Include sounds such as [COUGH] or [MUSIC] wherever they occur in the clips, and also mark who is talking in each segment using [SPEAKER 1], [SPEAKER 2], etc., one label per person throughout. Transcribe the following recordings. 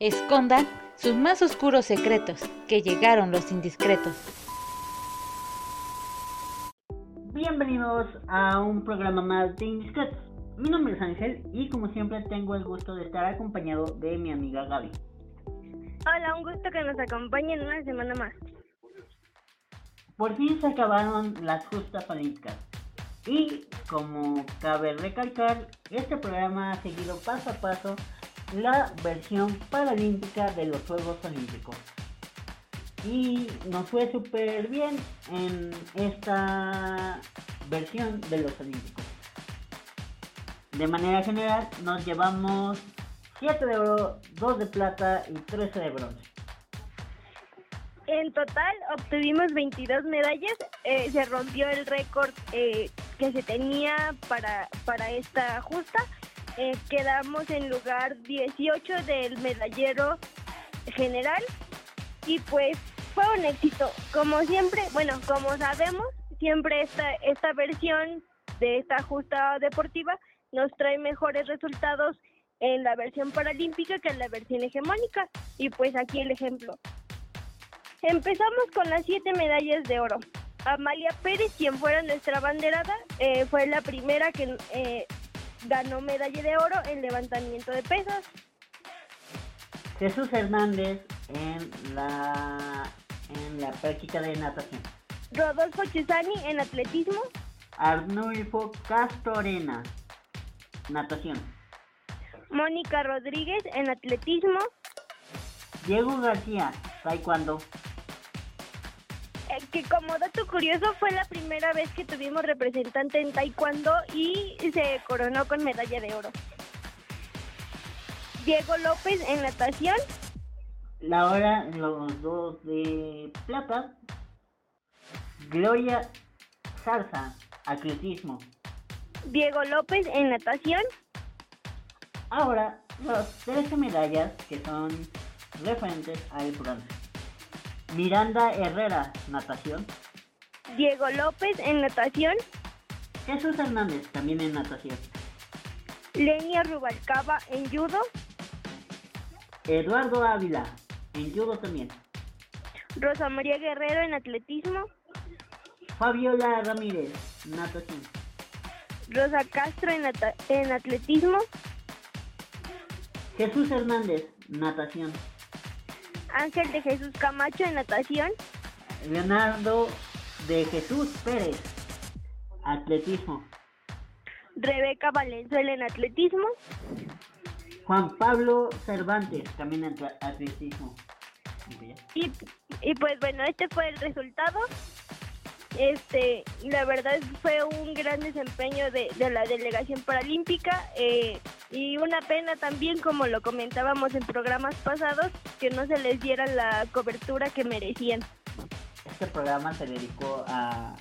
[SPEAKER 1] escondan sus más oscuros secretos, que llegaron los indiscretos.
[SPEAKER 2] Bienvenidos a un programa más de Indiscretos. Mi nombre es Ángel y como siempre tengo el gusto de estar acompañado de mi amiga Gaby.
[SPEAKER 3] Hola, un gusto que nos acompañen una semana más.
[SPEAKER 2] Por fin se acabaron las justas olímpicas. Y como cabe recalcar, este programa ha seguido paso a paso la versión paralímpica de los Juegos Olímpicos. Y nos fue súper bien en esta versión de los Olímpicos. De manera general nos llevamos 7 de oro, 2 de plata y 13 de bronce.
[SPEAKER 3] En total obtuvimos 22 medallas, eh, se rompió el récord eh, que se tenía para, para esta justa. Eh, quedamos en lugar 18 del medallero general y pues fue un éxito. Como siempre, bueno, como sabemos, siempre esta, esta versión de esta justa deportiva nos trae mejores resultados en la versión paralímpica que en la versión hegemónica. Y pues aquí el ejemplo. Empezamos con las siete medallas de oro. Amalia Pérez, quien fuera nuestra banderada, eh, fue la primera que eh, ganó medalla de oro en levantamiento de pesas.
[SPEAKER 2] Jesús Hernández en la en la práctica de natación.
[SPEAKER 3] Rodolfo Chesani en atletismo.
[SPEAKER 2] Arnulfo Castorena, natación.
[SPEAKER 3] Mónica Rodríguez en atletismo.
[SPEAKER 2] Diego García, taekwondo.
[SPEAKER 3] Eh, que como dato curioso fue la primera vez que tuvimos representante en taekwondo y se coronó con medalla de oro. Diego López en natación.
[SPEAKER 2] La hora, los dos de plata. Gloria Zarza, atletismo.
[SPEAKER 3] Diego López en natación.
[SPEAKER 2] Ahora, las 13 medallas que son referentes al bronce. Miranda Herrera, natación.
[SPEAKER 3] Diego López en natación.
[SPEAKER 2] Jesús Hernández, también en natación.
[SPEAKER 3] Lenia Rubalcaba en judo.
[SPEAKER 2] Eduardo Ávila, en judo también.
[SPEAKER 3] Rosa María Guerrero en atletismo.
[SPEAKER 2] Fabiola Ramírez, natación.
[SPEAKER 3] Rosa Castro en, en atletismo.
[SPEAKER 2] Jesús Hernández, natación.
[SPEAKER 3] Ángel de Jesús Camacho en natación.
[SPEAKER 2] Leonardo de Jesús Pérez, atletismo.
[SPEAKER 3] Rebeca Valenzuela en atletismo.
[SPEAKER 2] Juan Pablo Cervantes, también en atletismo.
[SPEAKER 3] Y, y pues bueno, este fue el resultado. Este, la verdad fue un gran desempeño de, de la delegación paralímpica eh, y una pena también, como lo comentábamos en programas pasados, que no se les diera la cobertura que merecían.
[SPEAKER 2] Este programa se dedicó a,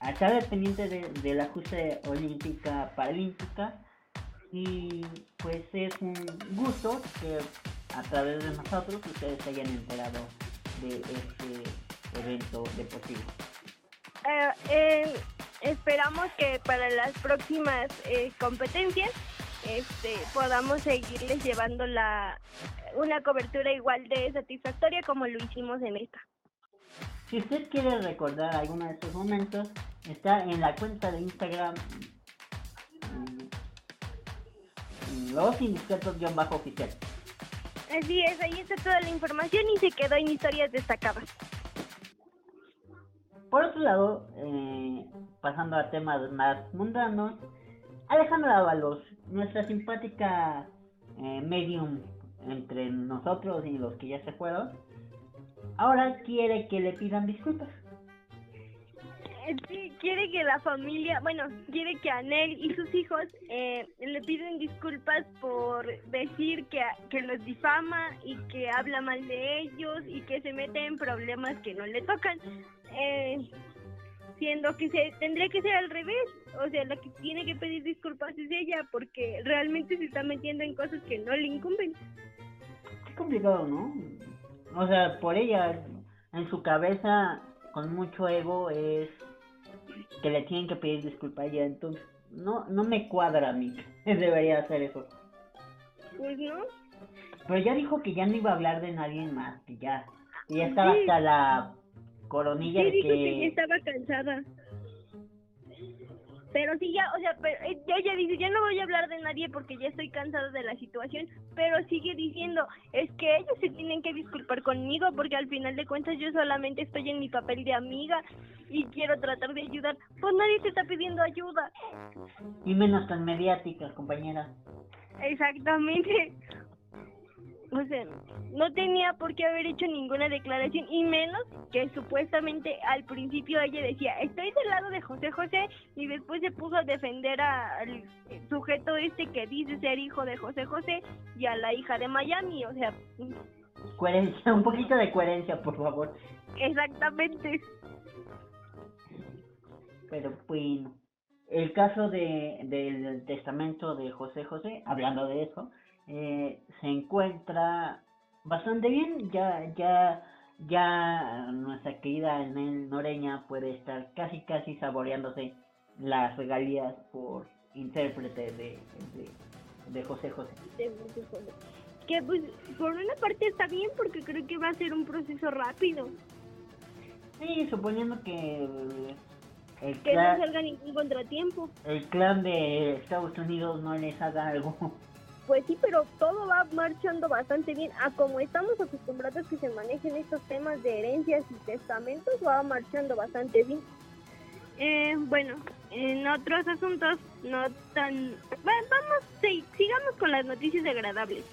[SPEAKER 2] a estar pendiente de, de la ajuste olímpica paralímpica y pues es un gusto que a través de nosotros ustedes se hayan enterado de este evento deportivo.
[SPEAKER 3] Eh, eh, esperamos que para las próximas eh, competencias este, podamos seguirles llevando la una cobertura igual de satisfactoria como lo hicimos en esta.
[SPEAKER 2] Si usted quiere recordar alguno de estos momentos, está en la cuenta de Instagram mm, los indiscretos-oficial.
[SPEAKER 3] Así es, ahí está toda la información y se quedó en historias destacadas.
[SPEAKER 2] Por otro lado, eh, pasando a temas más mundanos, Alejandra Ábalos, nuestra simpática eh, medium entre nosotros y los que ya se fueron, ahora quiere que le pidan disculpas.
[SPEAKER 3] Sí, quiere que la familia, bueno, quiere que Anel y sus hijos eh, le piden disculpas por decir que, que los difama y que habla mal de ellos y que se mete en problemas que no le tocan. Eh, siendo que se tendría que ser al revés, o sea, la que tiene que pedir disculpas es ella porque realmente se está metiendo en cosas que no le incumben.
[SPEAKER 2] Qué complicado, ¿no? O sea, por ella, en su cabeza, con mucho ego, es que le tienen que pedir disculpas a ella, entonces no, no me cuadra a mí, [LAUGHS] debería hacer eso.
[SPEAKER 3] Pues no.
[SPEAKER 2] Pero ya dijo que ya no iba a hablar de nadie más, que ya, que ya estaba hasta la coronilla
[SPEAKER 3] Sí,
[SPEAKER 2] de
[SPEAKER 3] dijo
[SPEAKER 2] que...
[SPEAKER 3] estaba cansada. Pero sí, ya, o sea, pero, eh, ella dice, ya no voy a hablar de nadie porque ya estoy cansada de la situación, pero sigue diciendo, es que ellos se tienen que disculpar conmigo porque al final de cuentas yo solamente estoy en mi papel de amiga y quiero tratar de ayudar. Pues nadie te está pidiendo ayuda.
[SPEAKER 2] Y menos tan mediáticas, compañera.
[SPEAKER 3] Exactamente. O sea, no tenía por qué haber hecho ninguna declaración y menos que supuestamente al principio ella decía, estoy del lado de José José y después se puso a defender a- al sujeto este que dice ser hijo de José José y a la hija de Miami, o sea,
[SPEAKER 2] Coherencia, un poquito de coherencia, por favor.
[SPEAKER 3] exactamente.
[SPEAKER 2] Pero bueno, el caso de, del testamento de José José, hablando de eso, eh, se encuentra bastante bien. Ya, ya, ya nuestra querida Nel Noreña puede estar casi, casi saboreándose las regalías por intérprete de, de, de José José.
[SPEAKER 3] Que pues por una parte está bien porque creo que va a ser un proceso rápido,
[SPEAKER 2] Sí, suponiendo que el
[SPEAKER 3] que no salga ningún contratiempo.
[SPEAKER 2] el clan de Estados Unidos no les haga algo.
[SPEAKER 3] Pues sí, pero todo va marchando bastante bien. A como estamos acostumbrados que se manejen estos temas de herencias y testamentos, va marchando bastante bien. Eh, bueno, en otros asuntos no tan... Bueno, vamos, sí, sigamos con las noticias agradables.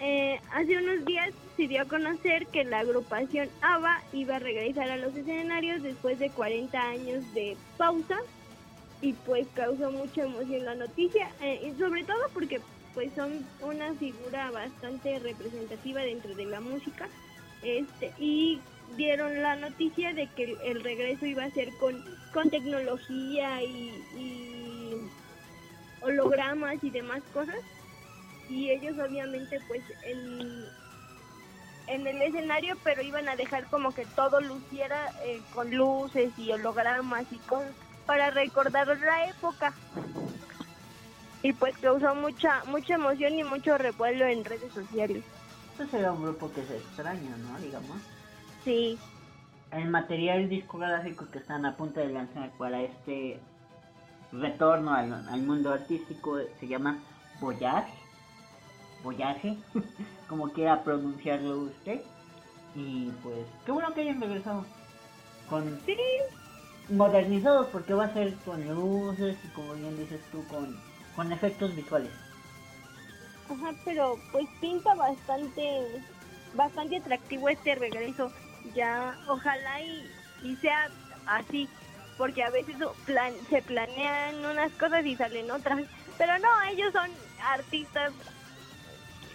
[SPEAKER 3] Eh, hace unos días se dio a conocer que la agrupación ABBA iba a regresar a los escenarios después de 40 años de pausa y pues causó mucha emoción la noticia, eh, y sobre todo porque pues son una figura bastante representativa dentro de la música este y dieron la noticia de que el, regreso iba a ser con, con tecnología y, y hologramas y demás cosas. Y ellos obviamente pues en, en el escenario pero iban a dejar como que todo luciera eh, con luces y hologramas y con para recordar la época y pues causó mucha mucha emoción y mucho revuelo en redes sociales.
[SPEAKER 2] Este será un grupo que se extraña, ¿no? Digamos.
[SPEAKER 3] Sí,
[SPEAKER 2] El material discográfico que están a punto de lanzar para este retorno al, al mundo artístico se llama Voyage. Voyage, [LAUGHS] como quiera pronunciarlo usted. Y pues, qué bueno que hayan regresado. Con
[SPEAKER 3] sí,
[SPEAKER 2] modernizados porque va a ser con luces y como bien dices tú, con, con efectos visuales.
[SPEAKER 3] ajá, pero pues pinta bastante bastante atractivo este regreso. Ya, ojalá y, y sea así, porque a veces se planean unas cosas y salen otras. Pero no, ellos son artistas,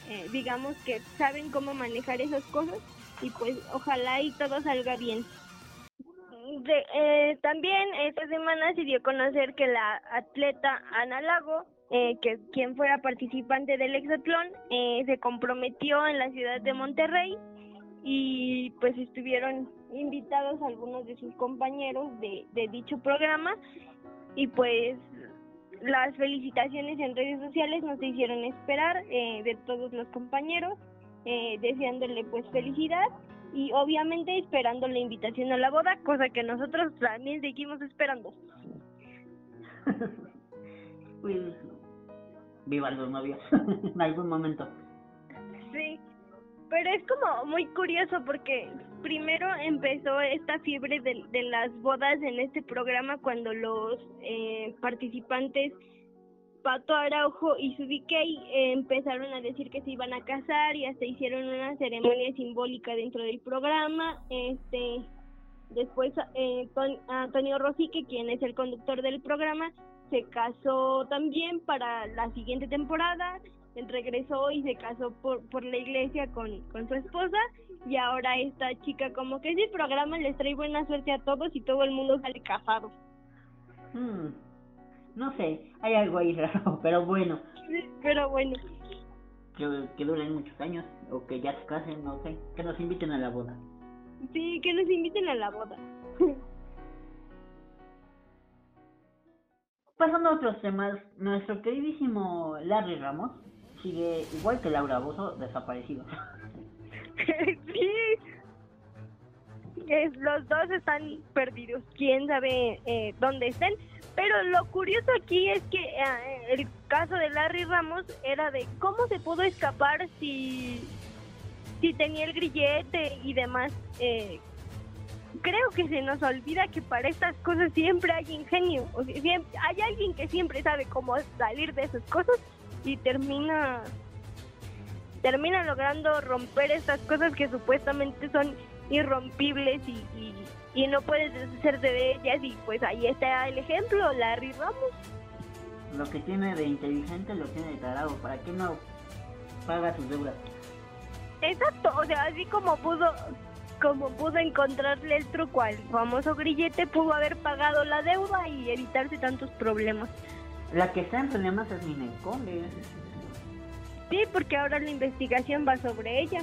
[SPEAKER 3] eh, digamos que saben cómo manejar esas cosas y pues ojalá y todo salga bien. Eh, también esta semana se dio a conocer que la atleta Ana Lago, eh, que quien fuera participante del hexatlón, eh, se comprometió en la ciudad de Monterrey y pues estuvieron invitados algunos de sus compañeros de, dicho programa y pues las felicitaciones en redes sociales no se hicieron esperar eh, de todos los compañeros, eh, deseándole pues felicidad y obviamente esperando la invitación a la boda, cosa que nosotros también seguimos esperando. [LAUGHS]
[SPEAKER 2] pues, vivan los novios [LAUGHS] en algún momento.
[SPEAKER 3] Sí, pero es como muy curioso porque primero empezó esta fiebre de, de las bodas en este programa cuando los eh, participantes Pato Araujo y Subikey eh, empezaron a decir que se iban a casar y hasta hicieron una ceremonia simbólica dentro del programa. Este, después eh, Ton- Antonio Rosique, quien es el conductor del programa, se casó también para la siguiente temporada. Él regresó y se casó por, por la iglesia con, con su esposa y ahora esta chica como que ese programa les trae buena suerte a todos y todo el mundo sale casado.
[SPEAKER 2] Hmm, no sé, hay algo ahí [LAUGHS] raro, pero bueno,
[SPEAKER 3] Pero bueno,
[SPEAKER 2] que, que duren muchos años o que ya se casen, no sé, que nos inviten a la boda.
[SPEAKER 3] sí, que nos inviten a la boda. [LAUGHS]
[SPEAKER 2] Pasando a otros temas, nuestro queridísimo Larry Ramos sigue igual que Laura Bozo, desaparecido. [LAUGHS]
[SPEAKER 3] sí. Es, los dos están perdidos. Quién sabe eh, dónde estén. Pero lo curioso aquí es que eh, el caso de Larry Ramos era de cómo se pudo escapar si, si tenía el grillete y demás. Eh, creo que se nos olvida que para estas cosas siempre hay ingenio. O sea, siempre, hay alguien que siempre sabe cómo salir de esas cosas y termina termina logrando romper estas cosas que supuestamente son irrompibles y, y, no puedes deshacerte de ellas y pues ahí está el ejemplo, Larry Ramos.
[SPEAKER 2] Lo que tiene de inteligente lo tiene de tarado, ¿para qué no paga sus deudas?
[SPEAKER 3] Exacto, o sea, así como pudo como pudo encontrarle el truco al famoso grillete, pudo haber pagado la deuda y evitarse tantos problemas.
[SPEAKER 2] La que está en problemas es Minecone.
[SPEAKER 3] Sí, porque ahora la investigación va sobre ella.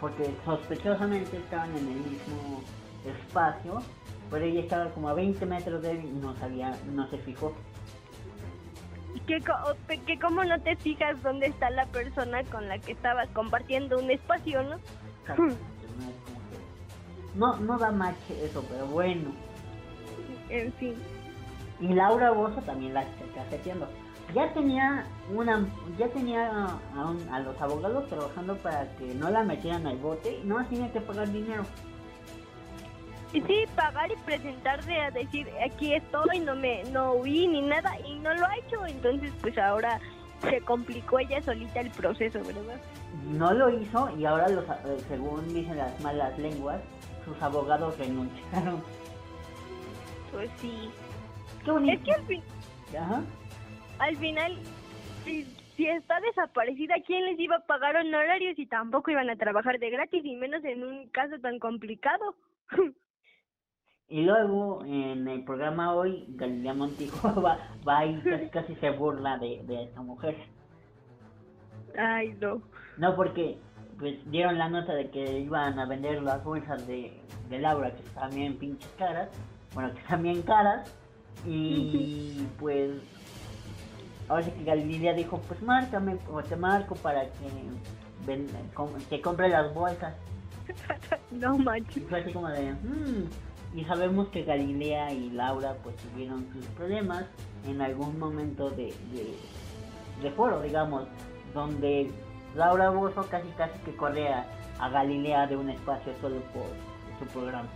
[SPEAKER 2] Porque sospechosamente estaban en el mismo espacio, pero ella estaba como a 20 metros de él y no sabía, no se fijó.
[SPEAKER 3] ¿Y que, que cómo no te fijas dónde está la persona con la que estabas compartiendo un espacio, no? [LAUGHS]
[SPEAKER 2] no, no da match eso, pero bueno.
[SPEAKER 3] En fin.
[SPEAKER 2] Y Laura Bozo también la está haciendo. Ya tenía una, ya tenía a, los abogados trabajando para que no la metieran al bote y no tenía que pagar dinero.
[SPEAKER 3] Y sí, pagar y presentarse a decir aquí estoy, no me, no huí ni nada y no lo ha hecho, entonces pues ahora se complicó ella solita el proceso, ¿verdad?
[SPEAKER 2] No lo hizo y ahora los, eh, según dicen las malas lenguas, sus abogados renunciaron.
[SPEAKER 3] Pues sí.
[SPEAKER 2] Es
[SPEAKER 3] que al, fin... al final, si, está desaparecida, ¿quién les iba a pagar honorarios y tampoco iban a trabajar de gratis, y menos en un caso tan complicado? [LAUGHS]
[SPEAKER 2] Y luego en el programa hoy, Galilea Montijo [LAUGHS] va, va y casi, casi se burla de, de esa mujer.
[SPEAKER 3] Ay, no.
[SPEAKER 2] No, porque pues dieron la nota de que iban a vender las bolsas de, de Laura, que están bien pinches caras, bueno, que están bien caras, y pues ahora sí que Galilea dijo, pues márcame o te marco para que, ven, que compre las bolsas. [LAUGHS]
[SPEAKER 3] no manches.
[SPEAKER 2] Y fue así como de, mmm. Y sabemos que Galilea y Laura pues tuvieron sus problemas en algún momento de, de, de foro, digamos, donde Laura Bozo casi casi que corre a, Galilea de un espacio solo por su programa.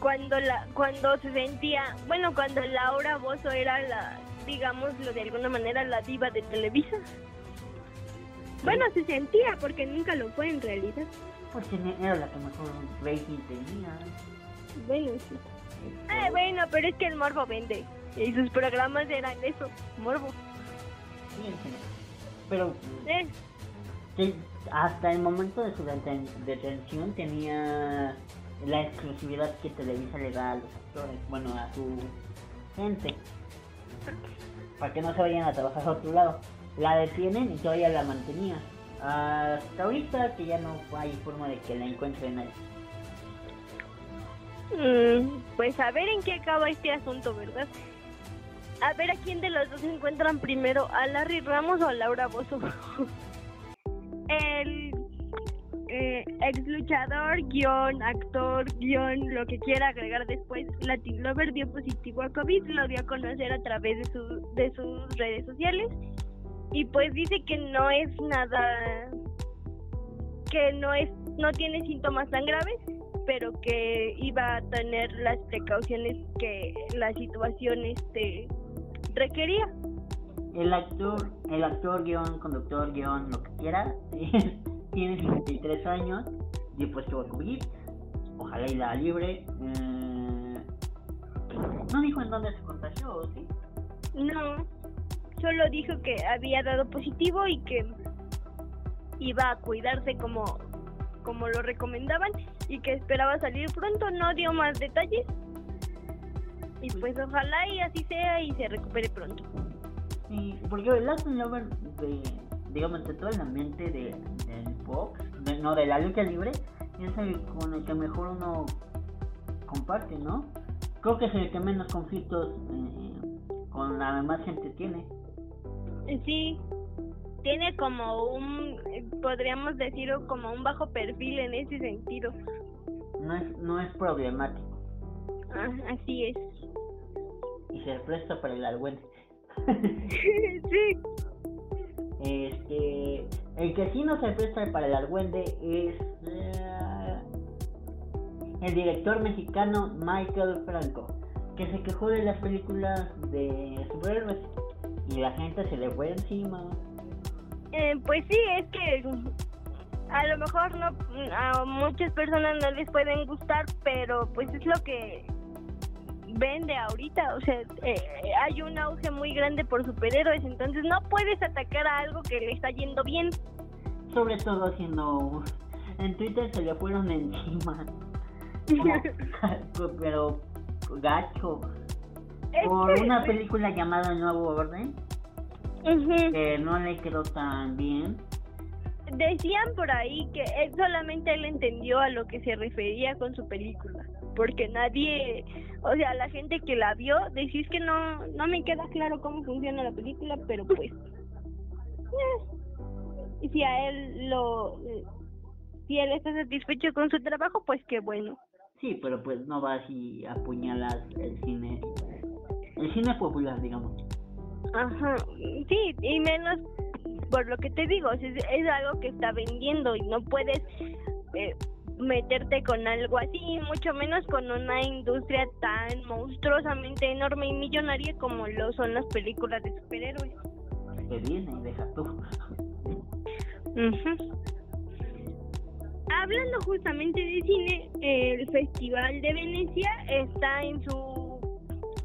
[SPEAKER 3] Cuando la cuando se sentía, bueno, cuando Laura Bozo era la, digámoslo de alguna manera, la diva de Televisa. Bueno, se sentía porque nunca lo fue en realidad.
[SPEAKER 2] Pues era la que mejor rating tenía.
[SPEAKER 3] Bueno, sí. Ah, bueno, pero es que el morbo vende. Y sus programas eran eso, morbo.
[SPEAKER 2] Sí, pero hasta el momento de su detención tenía la exclusividad que Televisa le da a los actores, bueno, a su gente, para que no se vayan a trabajar a otro lado. La detienen y todavía la mantenía. Hasta ahorita que ya no hay forma de que la encuentren ahí.
[SPEAKER 3] Mm, pues a ver en qué acaba este asunto, ¿verdad? A ver a quién de los dos encuentran primero, a Larry Ramos o a Laura Bozo. [LAUGHS] El eh, ex luchador, guion, actor, guion, lo que quiera agregar después, Latin Lover dio positivo a COVID, lo dio a conocer a través de, su, de sus redes sociales y pues dice que no es nada, que no es, no tiene síntomas tan graves, pero que iba a tener las precauciones que la situación este requería.
[SPEAKER 2] El actor, el actor guion, conductor guion, lo que quiera, [LAUGHS] tiene 53 años y después tuvo COVID. Ojalá y la libre. Eh, no dijo en dónde se contagió, ¿sí?
[SPEAKER 3] No, solo dijo que había dado positivo y que iba a cuidarse como, como lo recomendaban y que esperaba salir pronto. No dio más detalles y pues ojalá y así sea y se recupere pronto.
[SPEAKER 2] Sí, porque el Latin Lover, de, digamos, de todo el ambiente de, del box, no, de la lucha libre, es el con el que mejor uno comparte, ¿no? Creo que es el que menos conflictos eh, con la más gente tiene.
[SPEAKER 3] Sí, tiene como un, podríamos decirlo, como un bajo perfil en ese sentido.
[SPEAKER 2] No es, no es problemático.
[SPEAKER 3] Ah, así es.
[SPEAKER 2] Y se presta para el argüente. [LAUGHS]
[SPEAKER 3] sí.
[SPEAKER 2] Este, el que sí no se presta para el argüende es eh, el director mexicano Michael Franco, que se quejó de las películas de superhéroes y la gente se le fue encima.
[SPEAKER 3] Eh, pues sí, es que a lo mejor no a muchas personas no les pueden gustar, pero pues es lo que vende ahorita, o sea, eh, hay un auge muy grande por superhéroes, entonces no puedes atacar a algo que le está yendo bien.
[SPEAKER 2] Sobre todo haciendo en Twitter se le fueron encima. [LAUGHS] [LAUGHS] pero gacho. Por una película llamada Nuevo Orden. Que no le quedó tan bien.
[SPEAKER 3] Decían por ahí que él solamente él entendió a lo que se refería con su película porque nadie, o sea, la gente que la vio, decís que no, no me queda claro cómo funciona la película, pero pues, eh, si a él lo, si él está satisfecho con su trabajo, pues qué bueno.
[SPEAKER 2] Sí, pero pues no vas y apuñalas el cine, el cine popular, digamos.
[SPEAKER 3] Ajá, sí, y menos por lo que te digo, es, es algo que está vendiendo y no puedes eh, meterte con algo así, mucho menos con una industria tan monstruosamente enorme y millonaria como lo son las películas de superhéroes.
[SPEAKER 2] Deja tú.
[SPEAKER 3] Hablando justamente de cine, el Festival de Venecia está en su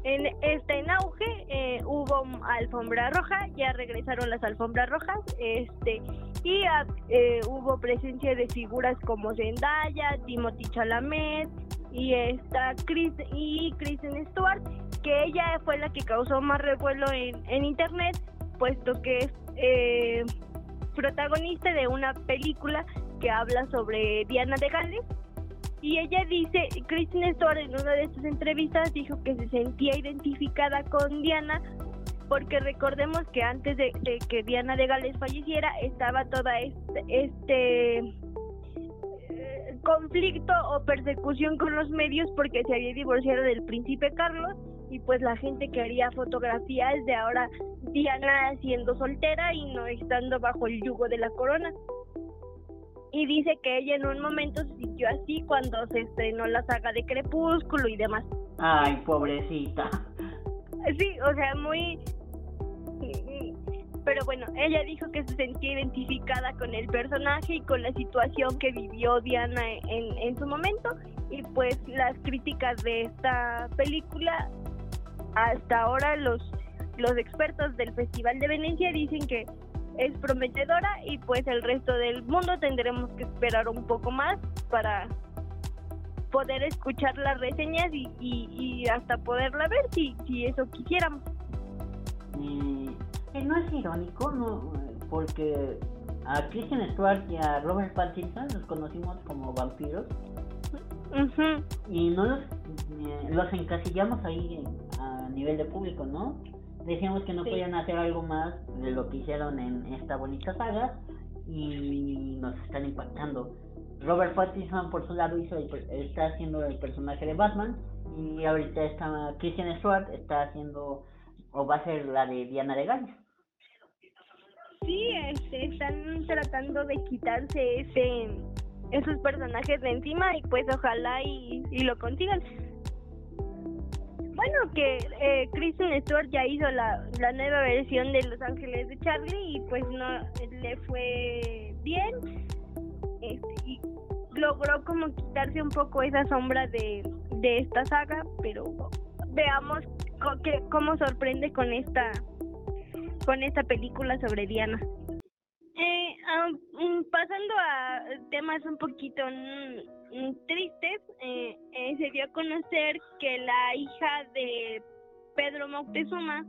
[SPEAKER 3] en, está en auge, eh, hubo alfombra roja, ya regresaron las alfombras rojas, este y ah, eh, hubo presencia de figuras como Zendaya, Timothy Chalamet y esta Chris y Kristen Stewart, que ella fue la que causó más revuelo en, en internet, puesto que es eh, protagonista de una película que habla sobre Diana de Gales y ella dice, Kristen Stewart en una de sus entrevistas dijo que se sentía identificada con Diana porque recordemos que antes de, que Diana de Gales falleciera estaba toda este, este eh, conflicto o persecución con los medios porque se había divorciado del príncipe Carlos y pues la gente quería fotografías de ahora Diana siendo soltera y no estando bajo el yugo de la corona y dice que ella en un momento se sintió así cuando se estrenó la saga de Crepúsculo y demás.
[SPEAKER 2] Ay, pobrecita.
[SPEAKER 3] Sí, o sea, muy... Pero bueno, ella dijo que se sentía identificada con el personaje y con la situación que vivió Diana en, en su momento y pues las críticas de esta película hasta ahora los los expertos del Festival de Venecia dicen que es prometedora y pues el resto del mundo tendremos que esperar un poco más para poder escuchar las reseñas y, y, hasta poderla ver si, si eso quisiéramos.
[SPEAKER 2] Y, no es irónico, no, porque a Christian Stewart y a Robert Pattinson los conocimos como vampiros y no los, eh, los encasillamos ahí a nivel de público, ¿no? Decíamos que no podían hacer algo más de lo que hicieron en esta bonita saga y nos están impactando. Robert Pattinson por su lado hizo está haciendo el personaje de Batman y ahorita está Christian Stewart está haciendo o va a ser la de Diana de Gales.
[SPEAKER 3] Sí, este, están tratando de quitarse ese esos personajes de encima y pues ojalá y, y lo consigan. Bueno, que eh, Kristen Stewart ya hizo la, la nueva versión de Los Ángeles de Charlie y pues no le fue bien. Este, y logró como quitarse un poco esa sombra de, de esta saga, pero veamos que, cómo sorprende con esta con esta película sobre Diana. Eh, um, pasando a temas un poquito tristes, eh, eh, se dio a conocer que la hija de Pedro Moctezuma,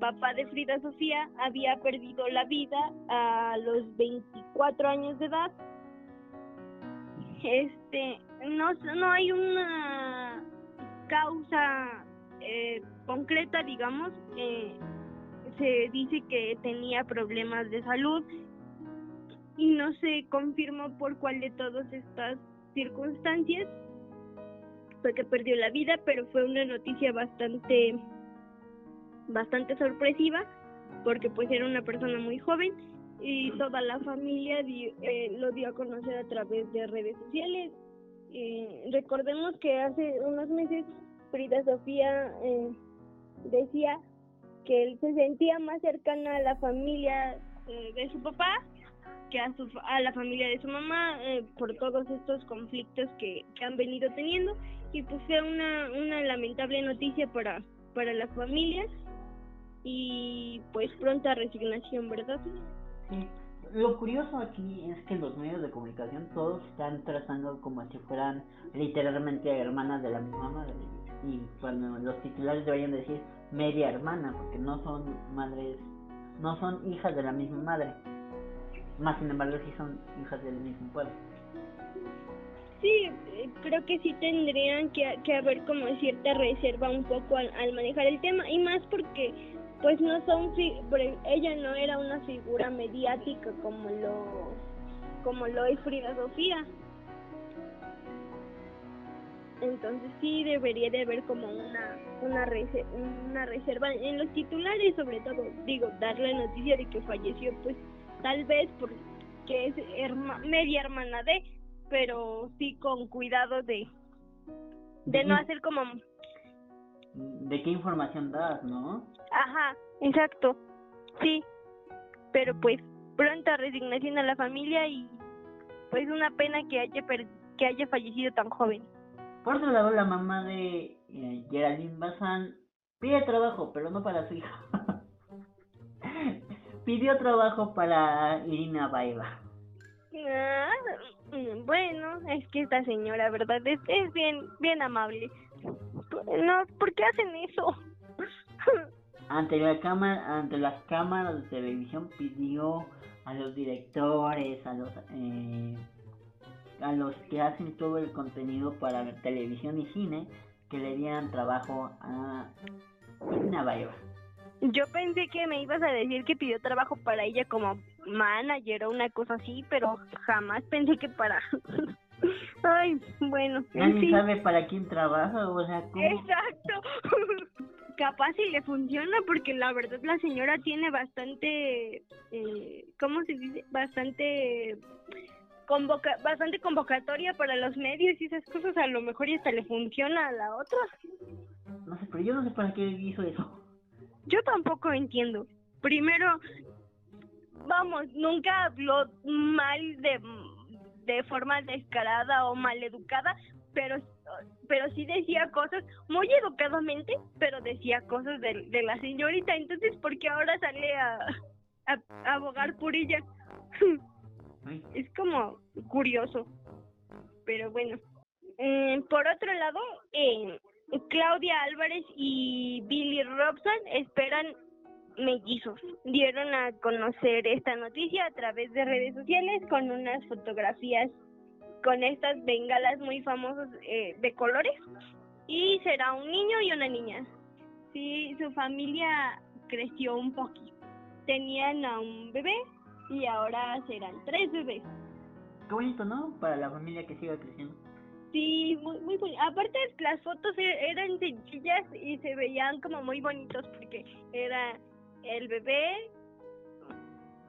[SPEAKER 3] papá de Frida Sofía, había perdido la vida a los 24 años de edad. Este, no, no hay una causa eh, concreta, digamos. se dice que tenía problemas de salud y no se confirmó por cuál de todas estas circunstancias fue que perdió la vida, pero fue una noticia bastante bastante sorpresiva porque pues era una persona muy joven y toda la familia eh, lo dio a conocer a través de redes sociales. Eh, recordemos que hace unos meses Frida Sofía eh, decía que él se sentía más cercana a la familia eh, de su papá que a, su, a la familia de su mamá eh, por todos estos conflictos que, han venido teniendo y pues fue una, una lamentable noticia para, para la familia y pues pronta resignación, ¿verdad?
[SPEAKER 2] Sí. Lo curioso aquí es que los medios de comunicación todos están tratando como si fueran literalmente hermanas de la misma madre. Y cuando los titulares deberían decir media hermana, porque no son madres, no son hijas de la misma madre. Más sin embargo, sí son hijas del mismo pueblo.
[SPEAKER 3] Sí, eh, creo que sí tendrían que, que haber como cierta reserva un poco al, al manejar el tema y más porque pues no son ella no era una figura mediática como lo como lo es Frida Sofía entonces sí debería de haber como una una reserva, una reserva en los titulares sobre todo digo dar la noticia de que falleció pues tal vez porque es media hermana de pero sí con cuidado de de no hacer como
[SPEAKER 2] de qué información das no
[SPEAKER 3] Ajá, exacto. Sí. Pero pues pronta resignación a la familia y pues una pena que haya que haya fallecido tan joven.
[SPEAKER 2] Por otro lado, la mamá de eh, Geraldine Bazán pide trabajo, pero no para su hija. [LAUGHS] Pidió trabajo para Irina Baeva.
[SPEAKER 3] Ah, mm, bueno, es que esta señora, ¿verdad? Es, es bien, bien amable. No, ¿por qué hacen eso? [LAUGHS]
[SPEAKER 2] ante la cámara ante las cámaras de televisión pidió a los directores a los eh, a los que hacen todo el contenido para televisión y cine que le dieran trabajo a Ina Baeva.
[SPEAKER 3] Yo pensé que me ibas a decir que pidió trabajo para ella como manager o una cosa así, pero jamás pensé que para [LAUGHS] Ay, bueno.
[SPEAKER 2] Nadie sabe para quién trabaja, o sea, ¿cómo?
[SPEAKER 3] Exacto. [LAUGHS] capaz si le funciona porque la verdad la señora tiene bastante, eh, ¿cómo se dice? Bastante convoca bastante convocatoria para los medios y esas cosas, a lo mejor y hasta le funciona a la otra.
[SPEAKER 2] No sé, pero yo no sé para qué hizo eso.
[SPEAKER 3] Yo tampoco entiendo. Primero, vamos, nunca habló mal de, de forma descarada o mal educada, pero pero sí decía cosas muy educadamente, pero decía cosas de, de la señorita, entonces ¿por qué ahora sale a, a, abogar por ella? es como curioso, pero bueno. Eh, por otro lado, eh, Claudia Álvarez y Billy Robson esperan mellizos. Dieron a conocer esta noticia a través de redes sociales con unas fotografías con estas bengalas muy famosas eh, de colores y será un niño y una niña. Sí, su familia creció un poquito. Tenían a un bebé y ahora serán tres bebés.
[SPEAKER 2] Qué bonito, ¿no? Para la familia que siga creciendo.
[SPEAKER 3] Sí, muy, muy bonito. Aparte, las fotos e-, eran sencillas y se veían como muy bonitos porque era el bebé,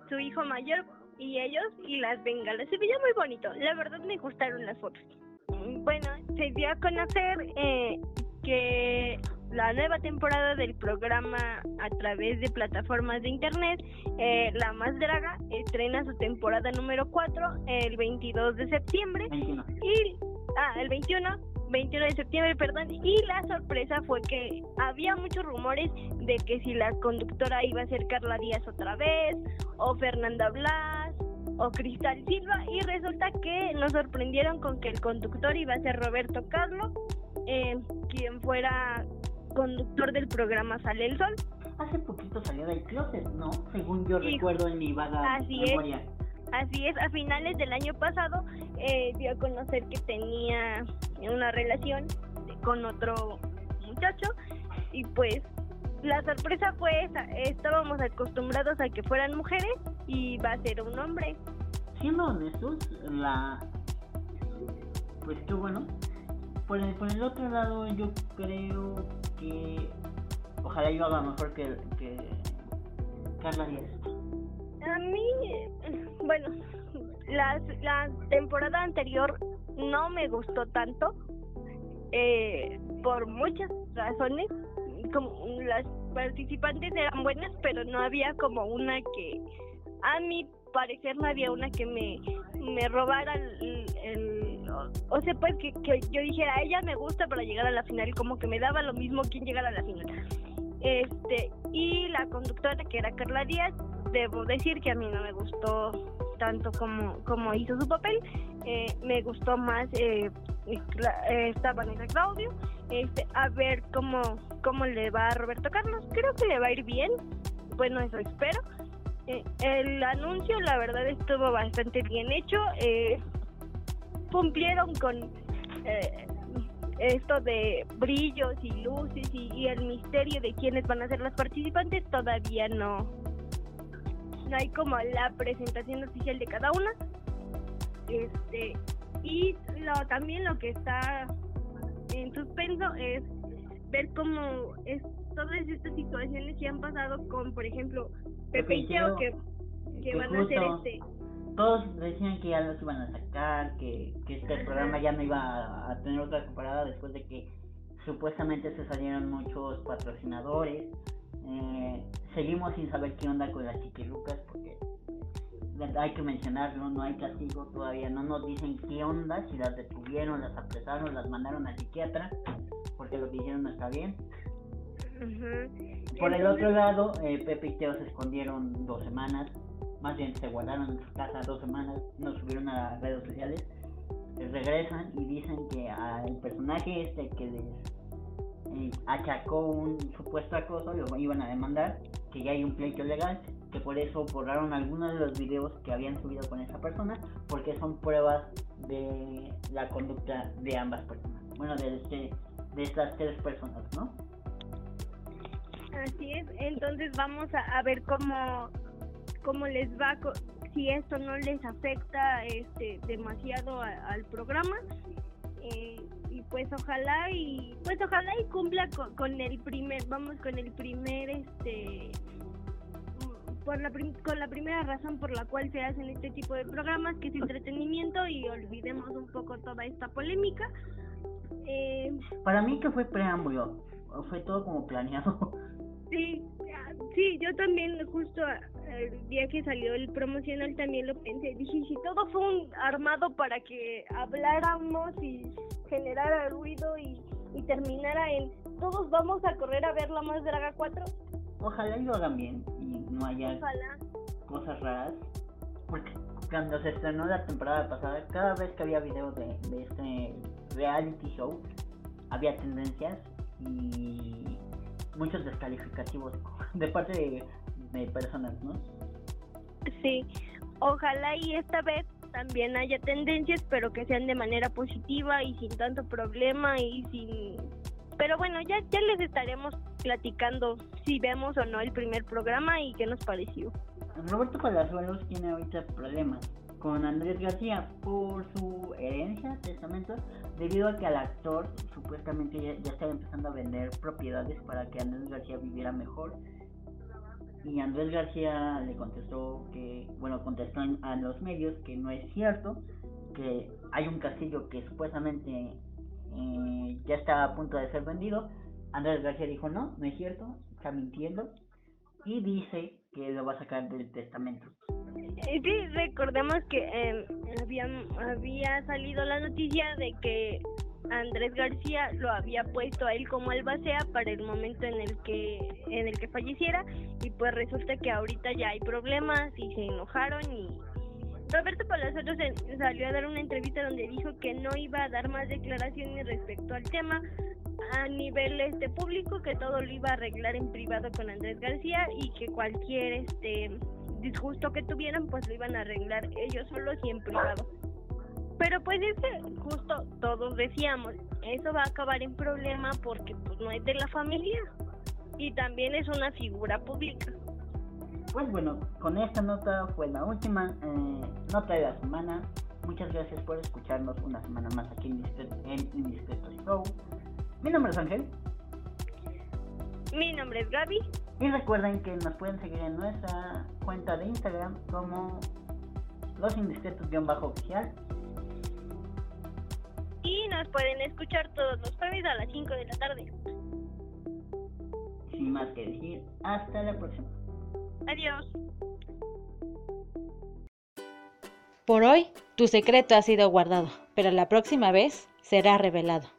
[SPEAKER 3] su hijo mayor, y ellos y las bengalas. Se veía muy bonito. La verdad me gustaron las fotos. Bueno, se dio a conocer eh, que la nueva temporada del programa a través de plataformas de internet, eh, La Más Draga, estrena su temporada número 4 el 22 de septiembre. Y, ah, el 21 21 de septiembre, perdón, y la sorpresa fue que había muchos rumores de que si la conductora iba a ser Carla Díaz otra vez, o Fernanda Blas, o Cristal Silva, y resulta que nos sorprendieron con que el conductor iba a ser Roberto Carlos, eh, quien fuera conductor del programa Sale el Sol.
[SPEAKER 2] Hace poquito salió del closet, ¿no? Según yo recuerdo en mi vaga
[SPEAKER 3] así memoria. Así es, a finales del año pasado eh, dio a conocer que tenía una relación con otro muchacho y pues la sorpresa fue esa, estábamos acostumbrados a que fueran mujeres y va a ser un hombre.
[SPEAKER 2] Siendo honestos, la pues qué bueno. Por el, por el otro lado yo creo que ojalá yo haga mejor que, que Carla Díaz.
[SPEAKER 3] A mí, bueno, la, la temporada anterior no me gustó tanto eh, por muchas razones como las participantes eran buenas pero no había como una que a mi parecer no había una que me, me robara el, o, sea pues que, que yo dijera ella me gusta para llegar a la final como que me daba lo mismo quien llegara a la final. Este y la conductora que era Carla Díaz debo decir que a mí no me gustó tanto como, como hizo su papel. Eh, me gustó más eh, esta Vanessa Claudio. Este a ver cómo cómo le va a Roberto Carlos. Creo que le va a ir bien. Bueno eso espero. Eh, el anuncio la verdad estuvo bastante bien hecho. Eh, cumplieron con eh, esto de brillos y luces y, el misterio de quiénes van a ser las participantes. Todavía no no hay como la presentación oficial de cada una este y lo, también lo que está en suspenso es ver cómo es todas estas situaciones que han pasado con por ejemplo Pepe y Teo que, que, van a hacer este
[SPEAKER 2] todos decían que ya los iban a sacar, que, que este programa ya no iba a, tener otra temporada después de que supuestamente se salieron muchos patrocinadores. Eh, seguimos sin saber qué onda con las chiquilucas porque hay que mencionarlo, no hay castigo todavía, no nos dicen qué onda, si las detuvieron, las apresaron, las mandaron al psiquiatra, porque lo que hicieron no está bien. Por el otro lado, eh, Pepe y Teo se escondieron dos semanas, más bien se guardaron en su casa dos semanas, no subieron a las redes sociales, regresan y dicen que al personaje este que les achacó un supuesto acoso lo iban a demandar, que ya hay un pleito legal, que por eso borraron algunos de los videos que habían subido con esa persona, porque son pruebas de la conducta de ambas personas, bueno, de, este, de estas tres personas, ¿no?
[SPEAKER 3] Así es, entonces vamos a, ver cómo, cómo les va, si esto no les afecta este demasiado al programa. Eh, y pues ojalá y pues ojalá y cumpla con, el primer vamos con el primer este por la con la primera razón por la cual se hacen este tipo de programas que es entretenimiento y olvidemos un poco toda esta polémica. Eh,
[SPEAKER 2] para mí que fue preámbulo fue todo como planeado.
[SPEAKER 3] Sí, sí, yo también justo el día que salió el promocional también lo pensé. Dije, si todo fue un armado para que habláramos y generara ruido y, y terminara en todos vamos a correr a ver la más draga 4.
[SPEAKER 2] Ojalá y lo hagan bien y no haya cosas raras. Porque cuando se estrenó la temporada pasada, cada vez que había videos de, de este reality show, había tendencias y muchos descalificativos de parte de, personas, ¿no?
[SPEAKER 3] Sí, ojalá y esta vez también haya tendencias, pero que sean de manera positiva y sin tanto problema y sin... Pero bueno, ya, ya les estaremos platicando si vemos o no el primer programa y qué nos pareció.
[SPEAKER 2] Roberto Palazuelos tiene ahorita problemas con Andrés García por su herencia, testamento, debido a que al actor supuestamente ya, estaba empezando a vender propiedades para que Andrés García viviera mejor. Y Andrés García le contestó que, bueno, contestó a los medios que no es cierto, que hay un castillo que supuestamente eh, ya está a punto de ser vendido. Andrés García dijo no, no es cierto, está mintiendo y dice que lo va a sacar del testamento.
[SPEAKER 3] Sí, recordemos que eh, había, había salido la noticia de que Andrés García lo había puesto a él como albacea para el momento en el que en el que falleciera. Y pues resulta que ahorita ya hay problemas y se enojaron y Roberto Palazuelos salió a dar una entrevista donde dijo que no iba a dar más declaraciones respecto al tema a nivel este público que todo lo iba a arreglar en privado con Andrés García y que cualquier este disgusto que tuvieran pues lo iban a arreglar ellos solos y en privado. Pero pues ese justo todos decíamos, eso va a acabar en problema porque pues no es de la familia. y también es una figura pública.
[SPEAKER 2] Pues bueno, con esta nota fue la última eh, nota de la semana. Muchas gracias por escucharnos una semana más aquí en Indiscreto Show. Mi nombre es Ángel.
[SPEAKER 3] Mi nombre es Gaby.
[SPEAKER 2] Y recuerden que nos pueden seguir en nuestra cuenta de Instagram como los indiscretos-oficial.
[SPEAKER 3] Y nos pueden escuchar todos los jueves a las 5 de la tarde.
[SPEAKER 2] Sin más que decir, hasta la próxima.
[SPEAKER 3] Adiós.
[SPEAKER 1] Por hoy, tu secreto ha sido guardado, pero la próxima vez será revelado.